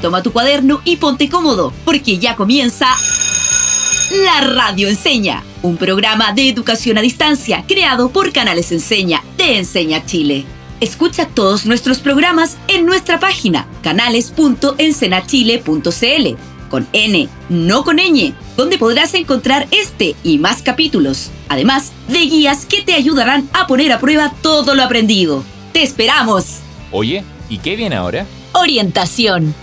Toma tu cuaderno y ponte cómodo, porque ya comienza La Radio Enseña, un programa de educación a distancia creado por Canales Enseña de Enseña Chile. Escucha todos nuestros programas en nuestra página canales.ensenachile.cl con N, no con ñ, donde podrás encontrar este y más capítulos, además de guías que te ayudarán a poner a prueba todo lo aprendido. ¡Te esperamos! Oye, ¿y qué viene ahora? Orientación.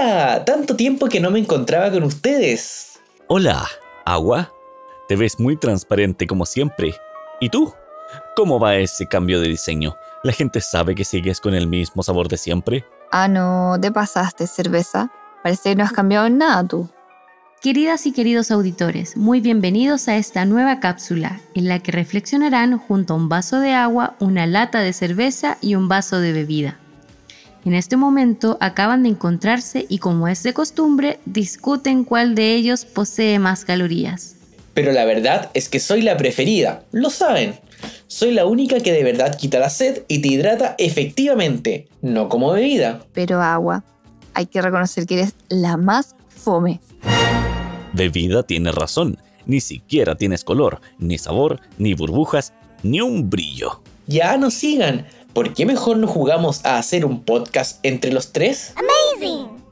Hola, tanto tiempo que no me encontraba con ustedes. Hola, Agua. Te ves muy transparente como siempre. ¿Y tú? ¿Cómo va ese cambio de diseño? ¿La gente sabe que sigues con el mismo sabor de siempre? Ah, no, te pasaste, cerveza. Parece que no has cambiado en nada tú. Queridas y queridos auditores, muy bienvenidos a esta nueva cápsula, en la que reflexionarán junto a un vaso de agua, una lata de cerveza y un vaso de bebida. En este momento acaban de encontrarse y como es de costumbre, discuten cuál de ellos posee más calorías. Pero la verdad es que soy la preferida, lo saben. Soy la única que de verdad quita la sed y te hidrata efectivamente, no como bebida. Pero agua, hay que reconocer que eres la más fome. Bebida tiene razón. Ni siquiera tienes color, ni sabor, ni burbujas, ni un brillo. Ya no sigan. ¿Por qué mejor no jugamos a hacer un podcast entre los tres?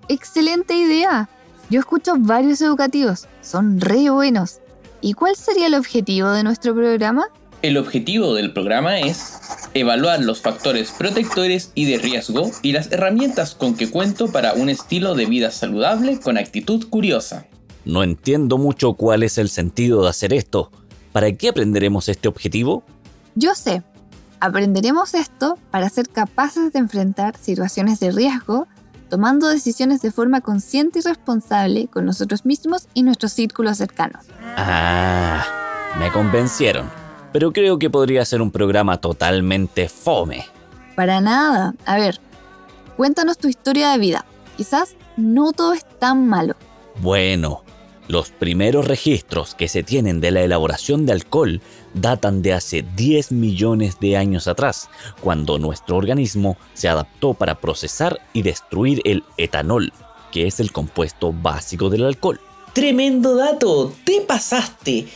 Excelente idea. Yo escucho varios educativos. Son re buenos. ¿Y cuál sería el objetivo de nuestro programa? El objetivo del programa es evaluar los factores protectores y de riesgo y las herramientas con que cuento para un estilo de vida saludable con actitud curiosa. No entiendo mucho cuál es el sentido de hacer esto. ¿Para qué aprenderemos este objetivo? Yo sé. Aprenderemos esto para ser capaces de enfrentar situaciones de riesgo, tomando decisiones de forma consciente y responsable con nosotros mismos y nuestros círculos cercanos. Ah, me convencieron. Pero creo que podría ser un programa totalmente fome. Para nada. A ver, cuéntanos tu historia de vida. Quizás no todo es tan malo. Bueno, los primeros registros que se tienen de la elaboración de alcohol datan de hace 10 millones de años atrás, cuando nuestro organismo se adaptó para procesar y destruir el etanol, que es el compuesto básico del alcohol. Tremendo dato, te pasaste.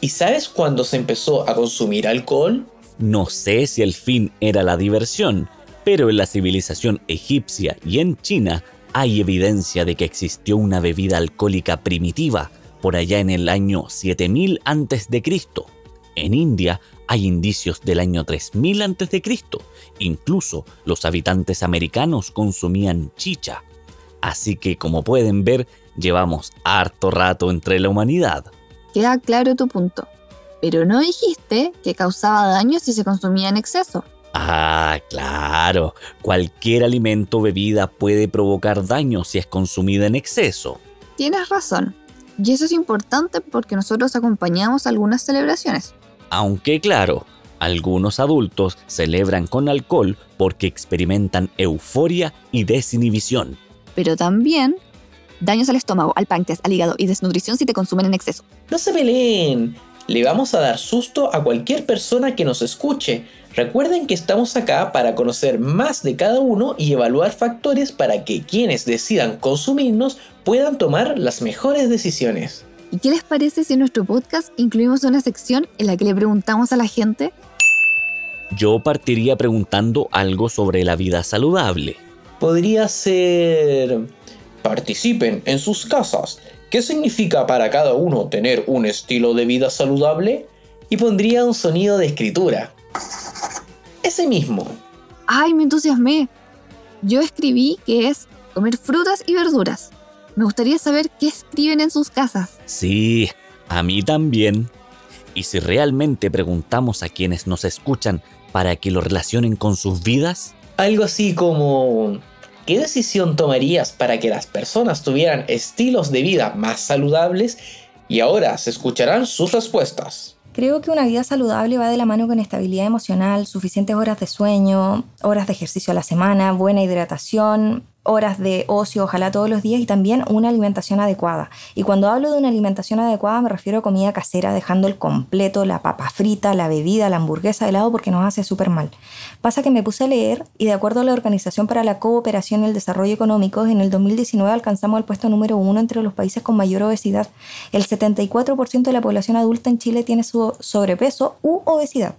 ¿Y sabes cuándo se empezó a consumir alcohol? No sé si el fin era la diversión, pero en la civilización egipcia y en China hay evidencia de que existió una bebida alcohólica primitiva por allá en el año 7000 a.C. En India hay indicios del año 3000 a.C. Incluso los habitantes americanos consumían chicha. Así que como pueden ver, llevamos harto rato entre la humanidad. Queda claro tu punto. Pero no dijiste que causaba daño si se consumía en exceso. Ah, claro. Cualquier alimento o bebida puede provocar daño si es consumida en exceso. Tienes razón. Y eso es importante porque nosotros acompañamos algunas celebraciones. Aunque claro, algunos adultos celebran con alcohol porque experimentan euforia y desinhibición. Pero también daños al estómago, al páncreas, al hígado y desnutrición si te consumen en exceso. No se peleen. Le vamos a dar susto a cualquier persona que nos escuche. Recuerden que estamos acá para conocer más de cada uno y evaluar factores para que quienes decidan consumirnos puedan tomar las mejores decisiones. ¿Y qué les parece si en nuestro podcast incluimos una sección en la que le preguntamos a la gente? Yo partiría preguntando algo sobre la vida saludable. Podría ser... Participen en sus casas. ¿Qué significa para cada uno tener un estilo de vida saludable? Y pondría un sonido de escritura. Ese mismo. ¡Ay, me entusiasmé! Yo escribí que es comer frutas y verduras. Me gustaría saber qué escriben en sus casas. Sí, a mí también. ¿Y si realmente preguntamos a quienes nos escuchan para que lo relacionen con sus vidas? Algo así como... ¿Qué decisión tomarías para que las personas tuvieran estilos de vida más saludables? Y ahora se escucharán sus respuestas. Creo que una vida saludable va de la mano con estabilidad emocional, suficientes horas de sueño, horas de ejercicio a la semana, buena hidratación horas de ocio, ojalá todos los días, y también una alimentación adecuada. Y cuando hablo de una alimentación adecuada me refiero a comida casera, dejando el completo, la papa frita, la bebida, la hamburguesa de lado porque nos hace súper mal. Pasa que me puse a leer y de acuerdo a la Organización para la Cooperación y el Desarrollo Económico, en el 2019 alcanzamos el puesto número uno entre los países con mayor obesidad. El 74% de la población adulta en Chile tiene su sobrepeso u obesidad.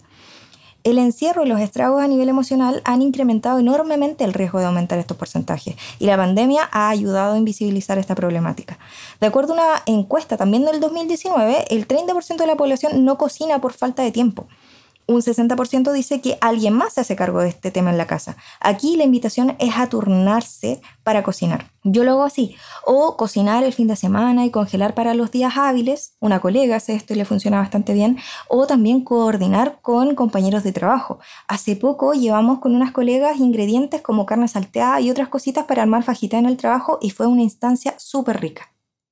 El encierro y los estragos a nivel emocional han incrementado enormemente el riesgo de aumentar estos porcentajes y la pandemia ha ayudado a invisibilizar esta problemática. De acuerdo a una encuesta también del 2019, el 30% de la población no cocina por falta de tiempo un 60% dice que alguien más se hace cargo de este tema en la casa. Aquí la invitación es a turnarse para cocinar. Yo lo hago así. O cocinar el fin de semana y congelar para los días hábiles. Una colega hace esto y le funciona bastante bien. O también coordinar con compañeros de trabajo. Hace poco llevamos con unas colegas ingredientes como carne salteada y otras cositas para armar fajita en el trabajo y fue una instancia súper rica.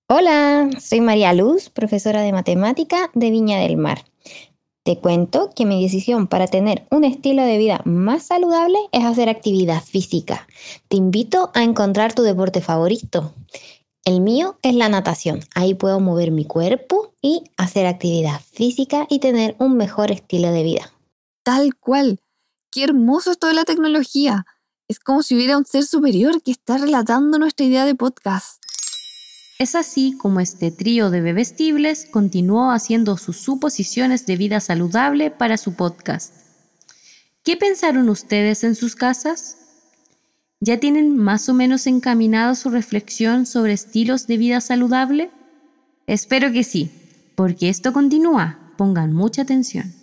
Hola, soy María Luz, profesora de matemática de Viña del Mar. Te cuento que mi decisión para tener un estilo de vida más saludable es hacer actividad física. Te invito a encontrar tu deporte favorito. El mío es la natación. Ahí puedo mover mi cuerpo y hacer actividad física y tener un mejor estilo de vida. Tal cual. Qué hermoso esto de la tecnología. Es como si hubiera un ser superior que está relatando nuestra idea de podcast. Es así como este trío de bebestibles continuó haciendo sus suposiciones de vida saludable para su podcast. ¿Qué pensaron ustedes en sus casas? ¿Ya tienen más o menos encaminado su reflexión sobre estilos de vida saludable? Espero que sí, porque esto continúa. Pongan mucha atención.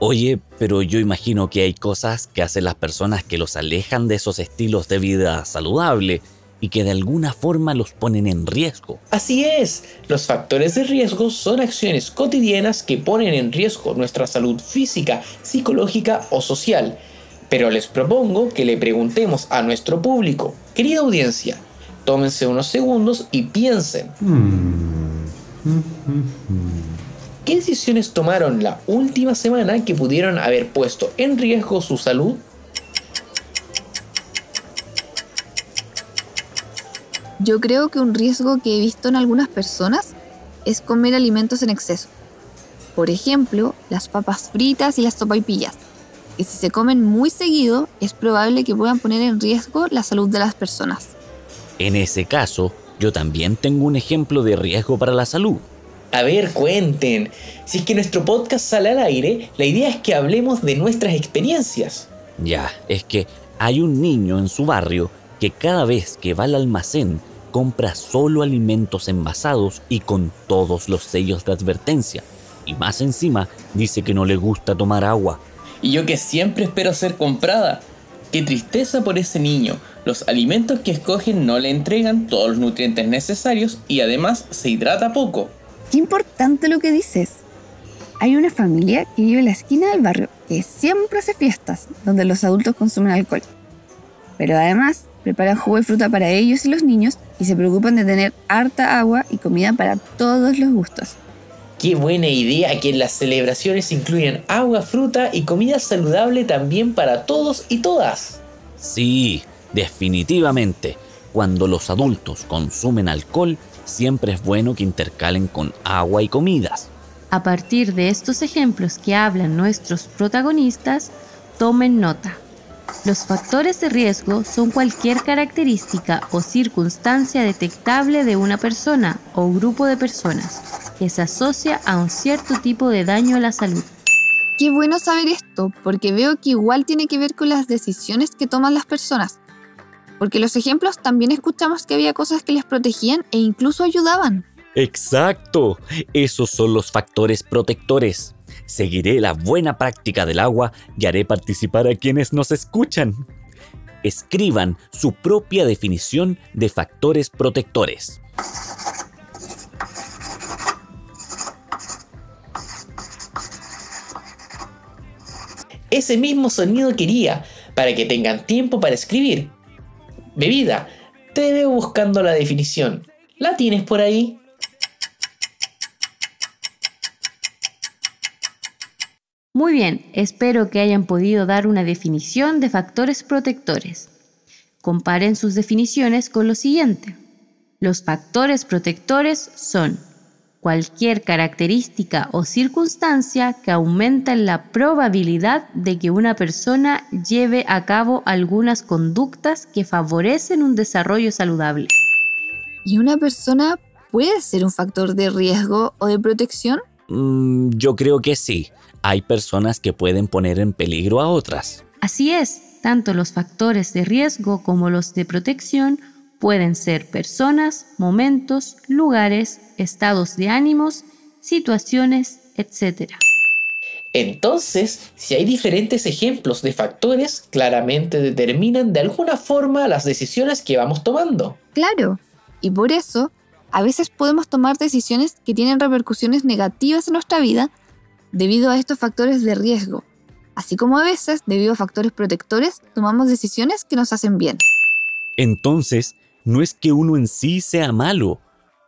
Oye, pero yo imagino que hay cosas que hacen las personas que los alejan de esos estilos de vida saludable y que de alguna forma los ponen en riesgo. Así es, los factores de riesgo son acciones cotidianas que ponen en riesgo nuestra salud física, psicológica o social. Pero les propongo que le preguntemos a nuestro público, querida audiencia, tómense unos segundos y piensen. ¿Qué decisiones tomaron la última semana que pudieron haber puesto en riesgo su salud? Yo creo que un riesgo que he visto en algunas personas es comer alimentos en exceso. Por ejemplo, las papas fritas y las sopaipillas, que si se comen muy seguido es probable que puedan poner en riesgo la salud de las personas. En ese caso, yo también tengo un ejemplo de riesgo para la salud. A ver, cuenten. Si es que nuestro podcast sale al aire, la idea es que hablemos de nuestras experiencias. Ya, es que hay un niño en su barrio que cada vez que va al almacén compra solo alimentos envasados y con todos los sellos de advertencia. Y más encima dice que no le gusta tomar agua. Y yo que siempre espero ser comprada. Qué tristeza por ese niño. Los alimentos que escogen no le entregan todos los nutrientes necesarios y además se hidrata poco. Qué importante lo que dices. Hay una familia que vive en la esquina del barrio que siempre hace fiestas donde los adultos consumen alcohol. Pero además preparan jugo de fruta para ellos y los niños y se preocupan de tener harta agua y comida para todos los gustos. Qué buena idea que en las celebraciones incluyan agua, fruta y comida saludable también para todos y todas. Sí, definitivamente. Cuando los adultos consumen alcohol, siempre es bueno que intercalen con agua y comidas. A partir de estos ejemplos que hablan nuestros protagonistas, tomen nota. Los factores de riesgo son cualquier característica o circunstancia detectable de una persona o grupo de personas que se asocia a un cierto tipo de daño a la salud. Qué bueno saber esto, porque veo que igual tiene que ver con las decisiones que toman las personas. Porque los ejemplos también escuchamos que había cosas que les protegían e incluso ayudaban. Exacto, esos son los factores protectores. Seguiré la buena práctica del agua y haré participar a quienes nos escuchan. Escriban su propia definición de factores protectores. Ese mismo sonido quería, para que tengan tiempo para escribir. Bebida, te veo buscando la definición. ¿La tienes por ahí? Muy bien, espero que hayan podido dar una definición de factores protectores. Comparen sus definiciones con lo siguiente. Los factores protectores son cualquier característica o circunstancia que aumenta la probabilidad de que una persona lleve a cabo algunas conductas que favorecen un desarrollo saludable. ¿Y una persona puede ser un factor de riesgo o de protección? Mm, yo creo que sí. Hay personas que pueden poner en peligro a otras. Así es, tanto los factores de riesgo como los de protección Pueden ser personas, momentos, lugares, estados de ánimos, situaciones, etc. Entonces, si hay diferentes ejemplos de factores, claramente determinan de alguna forma las decisiones que vamos tomando. Claro, y por eso, a veces podemos tomar decisiones que tienen repercusiones negativas en nuestra vida debido a estos factores de riesgo, así como a veces, debido a factores protectores, tomamos decisiones que nos hacen bien. Entonces, no es que uno en sí sea malo,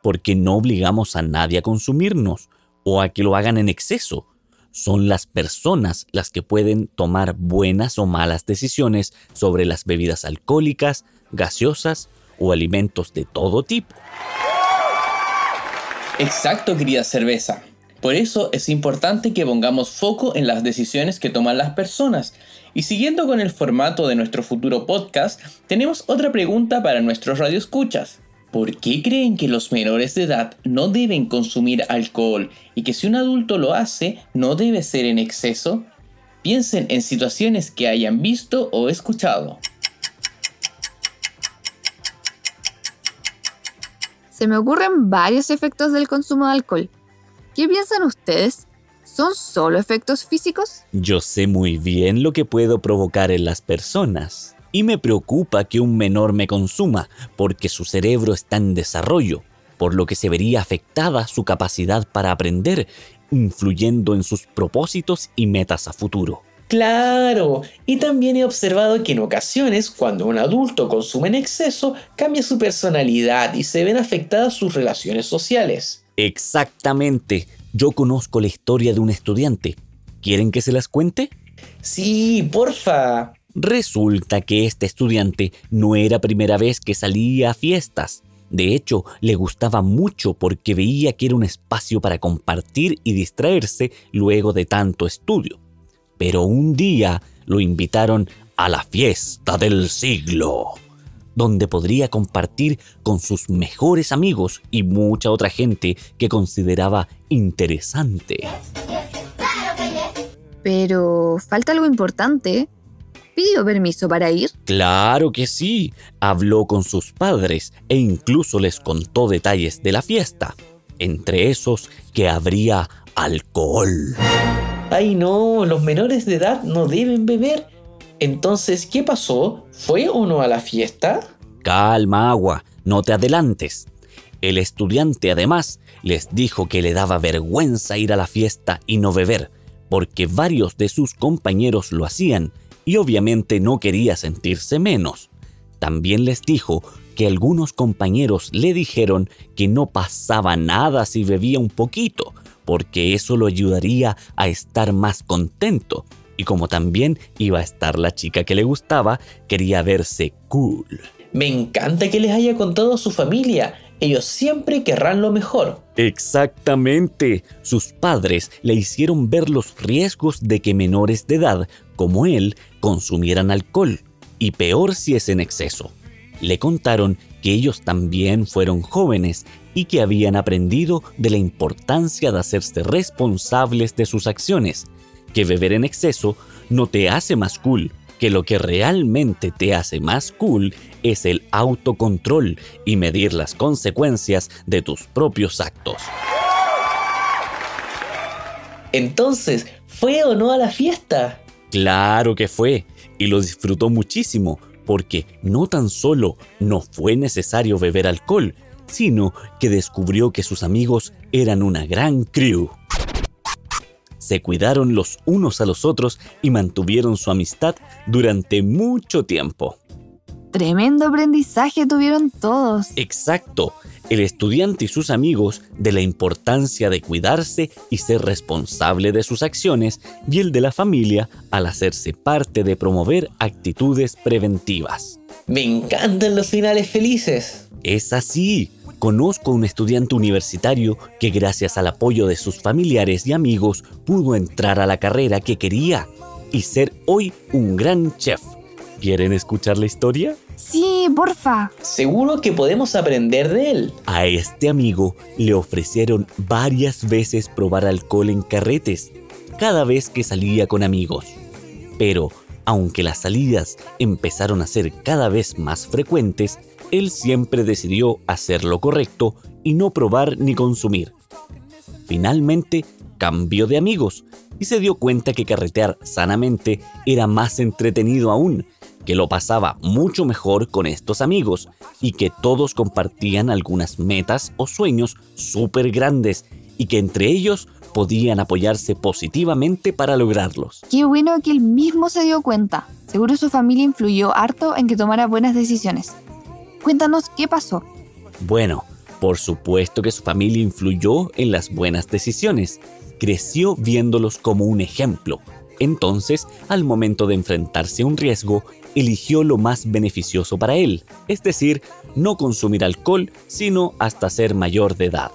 porque no obligamos a nadie a consumirnos o a que lo hagan en exceso. Son las personas las que pueden tomar buenas o malas decisiones sobre las bebidas alcohólicas, gaseosas o alimentos de todo tipo. Exacto, querida cerveza. Por eso es importante que pongamos foco en las decisiones que toman las personas y siguiendo con el formato de nuestro futuro podcast, tenemos otra pregunta para nuestros radioescuchas. ¿Por qué creen que los menores de edad no deben consumir alcohol y que si un adulto lo hace no debe ser en exceso? Piensen en situaciones que hayan visto o escuchado. Se me ocurren varios efectos del consumo de alcohol. ¿Qué piensan ustedes? ¿Son solo efectos físicos? Yo sé muy bien lo que puedo provocar en las personas. Y me preocupa que un menor me consuma, porque su cerebro está en desarrollo, por lo que se vería afectada su capacidad para aprender, influyendo en sus propósitos y metas a futuro. Claro, y también he observado que en ocasiones, cuando un adulto consume en exceso, cambia su personalidad y se ven afectadas sus relaciones sociales. Exactamente. Yo conozco la historia de un estudiante. ¿Quieren que se las cuente? Sí, porfa. Resulta que este estudiante no era primera vez que salía a fiestas. De hecho, le gustaba mucho porque veía que era un espacio para compartir y distraerse luego de tanto estudio. Pero un día lo invitaron a la fiesta del siglo donde podría compartir con sus mejores amigos y mucha otra gente que consideraba interesante. Pero falta algo importante. ¿Pidió permiso para ir? Claro que sí. Habló con sus padres e incluso les contó detalles de la fiesta. Entre esos que habría alcohol. Ay no, los menores de edad no deben beber entonces, ¿qué pasó? ¿Fue o no a la fiesta? Calma, agua, no te adelantes. El estudiante además les dijo que le daba vergüenza ir a la fiesta y no beber, porque varios de sus compañeros lo hacían y obviamente no quería sentirse menos. También les dijo que algunos compañeros le dijeron que no pasaba nada si bebía un poquito, porque eso lo ayudaría a estar más contento y como también iba a estar la chica que le gustaba, quería verse cool. Me encanta que les haya contado a su familia. Ellos siempre querrán lo mejor. Exactamente. Sus padres le hicieron ver los riesgos de que menores de edad, como él, consumieran alcohol. Y peor si es en exceso. Le contaron que ellos también fueron jóvenes y que habían aprendido de la importancia de hacerse responsables de sus acciones que beber en exceso no te hace más cool, que lo que realmente te hace más cool es el autocontrol y medir las consecuencias de tus propios actos. Entonces, ¿fue o no a la fiesta? Claro que fue, y lo disfrutó muchísimo, porque no tan solo no fue necesario beber alcohol, sino que descubrió que sus amigos eran una gran crew se cuidaron los unos a los otros y mantuvieron su amistad durante mucho tiempo. Tremendo aprendizaje tuvieron todos. Exacto. el estudiante y sus amigos de la importancia de cuidarse y ser responsable de sus acciones y el de la familia al hacerse parte de promover actitudes preventivas. Me encantan los finales felices. Es así. Conozco a un estudiante universitario que gracias al apoyo de sus familiares y amigos pudo entrar a la carrera que quería y ser hoy un gran chef. ¿Quieren escuchar la historia? Sí, porfa. Seguro que podemos aprender de él. A este amigo le ofrecieron varias veces probar alcohol en carretes, cada vez que salía con amigos. Pero, aunque las salidas empezaron a ser cada vez más frecuentes, él siempre decidió hacer lo correcto y no probar ni consumir. Finalmente, cambió de amigos y se dio cuenta que carretear sanamente era más entretenido aún que lo pasaba mucho mejor con estos amigos y que todos compartían algunas metas o sueños súper grandes y que entre ellos podían apoyarse positivamente para lograrlos. Qué bueno que él mismo se dio cuenta. Seguro su familia influyó harto en que tomara buenas decisiones. Cuéntanos qué pasó. Bueno, por supuesto que su familia influyó en las buenas decisiones. Creció viéndolos como un ejemplo. Entonces, al momento de enfrentarse a un riesgo, eligió lo más beneficioso para él, es decir, no consumir alcohol, sino hasta ser mayor de edad.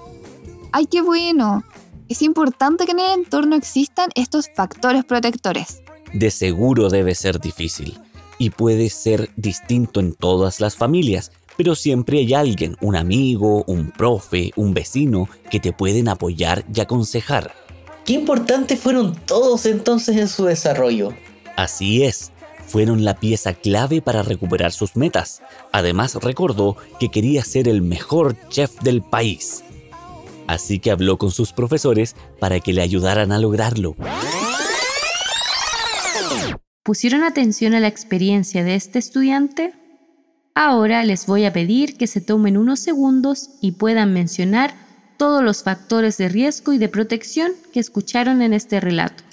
¡Ay, qué bueno! Es importante que en el entorno existan estos factores protectores. De seguro debe ser difícil y puede ser distinto en todas las familias, pero siempre hay alguien, un amigo, un profe, un vecino, que te pueden apoyar y aconsejar. Qué importantes fueron todos entonces en su desarrollo. Así es, fueron la pieza clave para recuperar sus metas. Además recordó que quería ser el mejor chef del país. Así que habló con sus profesores para que le ayudaran a lograrlo. ¿Pusieron atención a la experiencia de este estudiante? Ahora les voy a pedir que se tomen unos segundos y puedan mencionar todos los factores de riesgo y de protección que escucharon en este relato.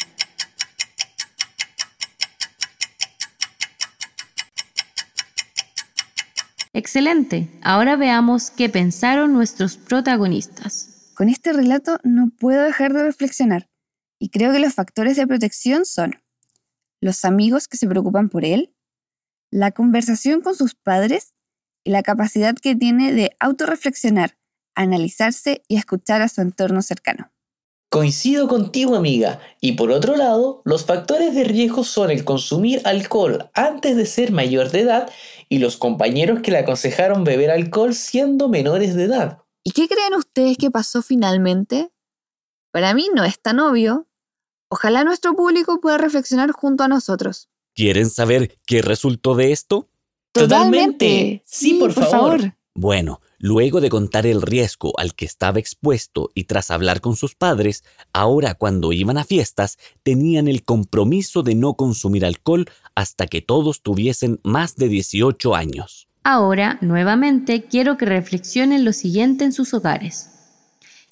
Excelente. Ahora veamos qué pensaron nuestros protagonistas. Con este relato no puedo dejar de reflexionar y creo que los factores de protección son los amigos que se preocupan por él, la conversación con sus padres y la capacidad que tiene de autorreflexionar, analizarse y escuchar a su entorno cercano. Coincido contigo, amiga. Y por otro lado, los factores de riesgo son el consumir alcohol antes de ser mayor de edad y los compañeros que le aconsejaron beber alcohol siendo menores de edad. ¿Y qué creen ustedes que pasó finalmente? Para mí no es tan obvio. Ojalá nuestro público pueda reflexionar junto a nosotros. ¿Quieren saber qué resultó de esto? Totalmente. Sí, por, favor. Bueno, luego de contar el riesgo al que estaba expuesto y tras hablar con sus padres, ahora cuando iban a fiestas tenían el compromiso de no consumir alcohol hasta que todos tuviesen más de 18 años. Ahora, nuevamente, quiero que reflexionen lo siguiente en sus hogares.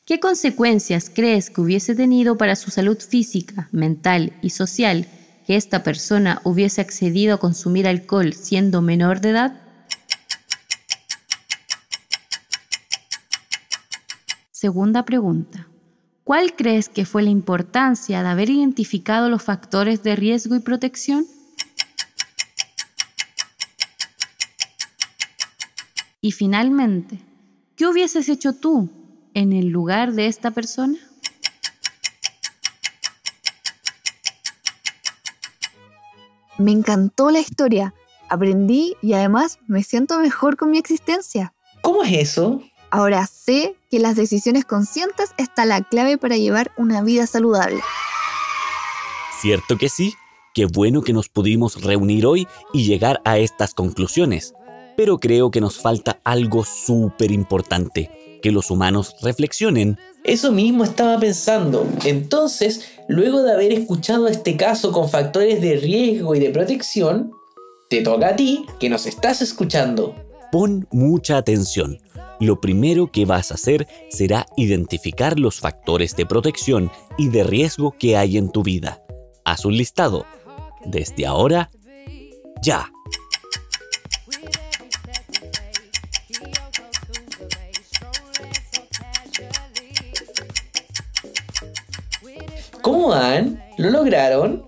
¿Qué consecuencias crees que hubiese tenido para su salud física, mental y social que esta persona hubiese accedido a consumir alcohol siendo menor de edad? Segunda pregunta. ¿Cuál crees que fue la importancia de haber identificado los factores de riesgo y protección? Y finalmente, ¿qué hubieses hecho tú en el lugar de esta persona? Me encantó la historia, aprendí y además me siento mejor con mi existencia. ¿Cómo es eso? Ahora sé que las decisiones conscientes está la clave para llevar una vida saludable. ¿Cierto que sí? Qué bueno que nos pudimos reunir hoy y llegar a estas conclusiones. Pero creo que nos falta algo súper importante, que los humanos reflexionen. Eso mismo estaba pensando. Entonces, luego de haber escuchado este caso con factores de riesgo y de protección, te toca a ti que nos estás escuchando. Pon mucha atención. Lo primero que vas a hacer será identificar los factores de protección y de riesgo que hay en tu vida. Haz un listado. Desde ahora, ya. ¿Cómo van? ¿Lo lograron?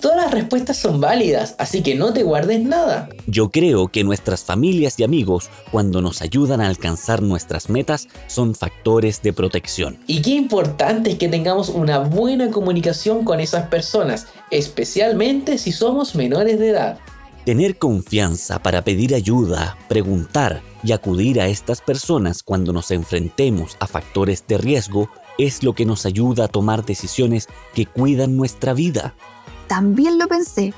Todas las respuestas son válidas, así que no te guardes nada. Yo creo que nuestras familias y amigos, cuando nos ayudan a alcanzar nuestras metas, son factores de protección. Y qué importante es que tengamos una buena comunicación con esas personas, especialmente si somos menores de edad. Tener confianza para pedir ayuda, preguntar y acudir a estas personas cuando nos enfrentemos a factores de riesgo es lo que nos ayuda a tomar decisiones que cuidan nuestra vida. También lo pensé.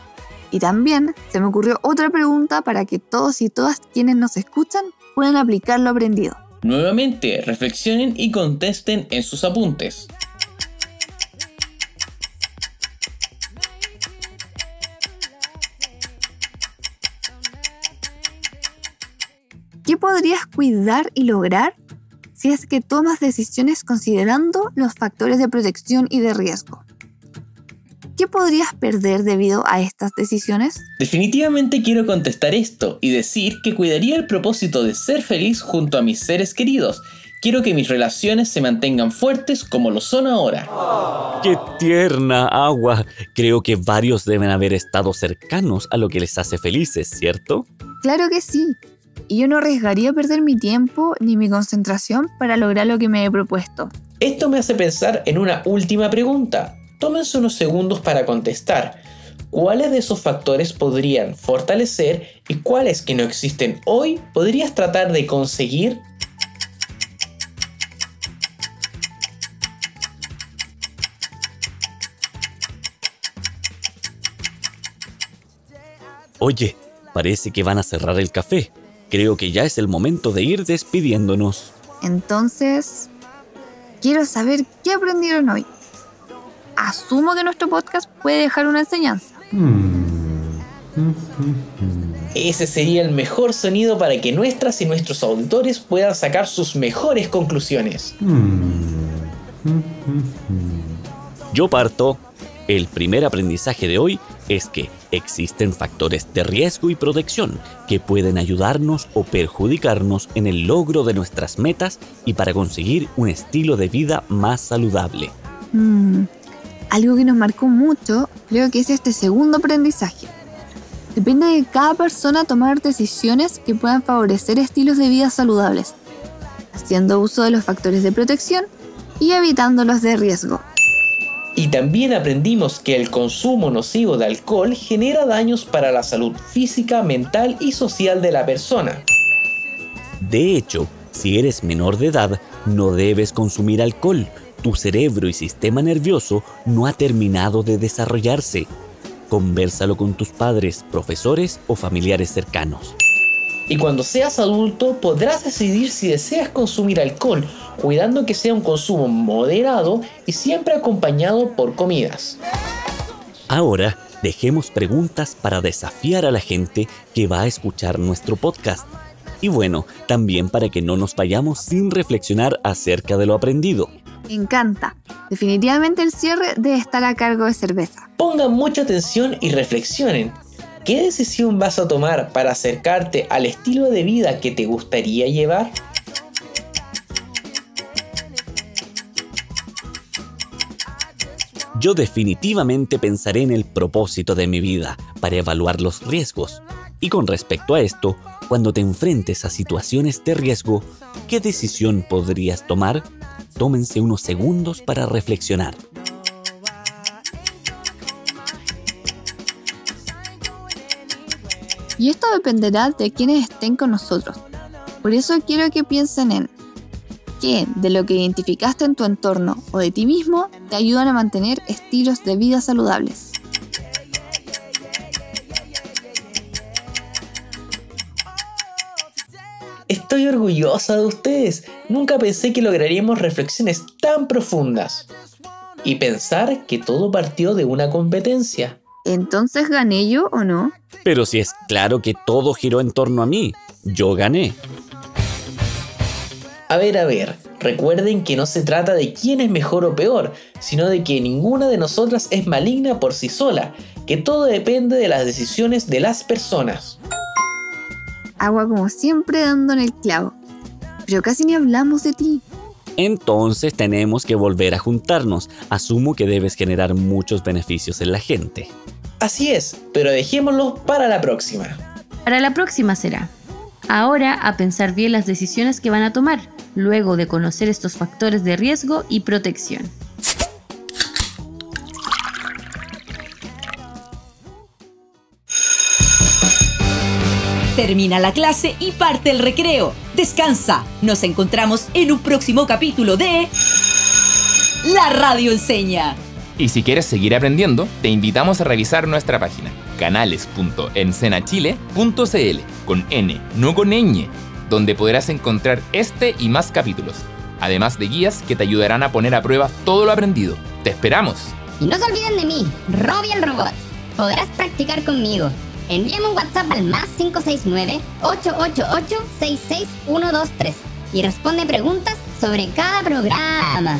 Y también se me ocurrió otra pregunta para que todos y todas quienes nos escuchan puedan aplicar lo aprendido. Nuevamente, reflexionen y contesten en sus apuntes. ¿Qué podrías cuidar y lograr si es que tomas decisiones considerando los factores de protección y de riesgo? ¿Qué podrías perder debido a estas decisiones? Definitivamente quiero contestar esto y decir que cuidaría el propósito de ser feliz junto a mis seres queridos. Quiero que mis relaciones se mantengan fuertes como lo son ahora. ¡Qué tierna agua! Creo que varios deben haber estado cercanos a lo que les hace felices, ¿cierto? Claro que sí. Y yo no arriesgaría perder mi tiempo ni mi concentración para lograr lo que me he propuesto. Esto me hace pensar en una última pregunta. Tómense unos segundos para contestar. ¿Cuáles de esos factores podrían fortalecer y cuáles que no existen hoy podrías tratar de conseguir? Oye, parece que van a cerrar el café. Creo que ya es el momento de ir despidiéndonos. Entonces, quiero saber qué aprendieron hoy. Asumo que nuestro podcast puede dejar una enseñanza. Ese sería el mejor sonido para que nuestras y nuestros auditores puedan sacar sus mejores conclusiones. Yo parto. El primer aprendizaje de hoy es que existen factores de riesgo y protección que pueden ayudarnos o perjudicarnos en el logro de nuestras metas y para conseguir un estilo de vida más saludable. Mm, algo que nos marcó mucho creo que es este segundo aprendizaje. Depende de cada persona tomar decisiones que puedan favorecer estilos de vida saludables, haciendo uso de los factores de protección y evitando los de riesgo. Y también aprendimos que el consumo nocivo de alcohol genera daños para la salud física, mental y social de la persona. De hecho, si eres menor de edad, no debes consumir alcohol. Tu cerebro y sistema nervioso no ha terminado de desarrollarse. Conversalo con tus padres, profesores o familiares cercanos. Y cuando seas adulto podrás decidir si deseas consumir alcohol, cuidando que sea un consumo moderado y siempre acompañado por comidas. Ahora, dejemos preguntas para desafiar a la gente que va a escuchar nuestro podcast. Y bueno, también para que no nos vayamos sin reflexionar acerca de lo aprendido. Me encanta. Definitivamente el cierre debe estar a cargo de cerveza. Pongan mucha atención y reflexionen. ¿Qué decisión vas a tomar para acercarte al estilo de vida que te gustaría llevar? Yo definitivamente pensaré en el propósito de mi vida para evaluar los riesgos. Y con respecto a esto, cuando te enfrentes a situaciones de riesgo, ¿qué decisión podrías tomar? Tómense unos segundos para reflexionar. Y esto dependerá de quienes estén con nosotros. Por eso quiero que piensen en qué de lo que identificaste en tu entorno o de ti mismo te ayudan a mantener estilos de vida saludables. Estoy orgullosa de ustedes. Nunca pensé que lograríamos reflexiones tan profundas. Y pensar que todo partió de una competencia. ¿Entonces gané yo o no? Pero si es claro que todo giró en torno a mí, yo gané. A ver, a ver, recuerden que no se trata de quién es mejor o peor, sino de que ninguna de nosotras es maligna por sí sola, que todo depende de las decisiones de las personas. Agua como siempre dando en el clavo. Pero casi ni hablamos de ti. Entonces tenemos que volver a juntarnos. Asumo que debes generar muchos beneficios en la gente. Así es, pero dejémoslo para la próxima. Para la próxima será. Ahora a pensar bien las decisiones que van a tomar, luego de conocer estos factores de riesgo y protección. Termina la clase y parte el recreo. Descansa. Nos encontramos en un próximo capítulo de La Radio Enseña. Y si quieres seguir aprendiendo, te invitamos a revisar nuestra página canales.encenachile.cl con N, no con ñ, donde podrás encontrar este y más capítulos, además de guías que te ayudarán a poner a prueba todo lo aprendido. ¡Te esperamos! Y no se olviden de mí, Robbie el Robot. Podrás practicar conmigo. Envíame un WhatsApp al más 569-888-66123 y responde preguntas sobre cada programa.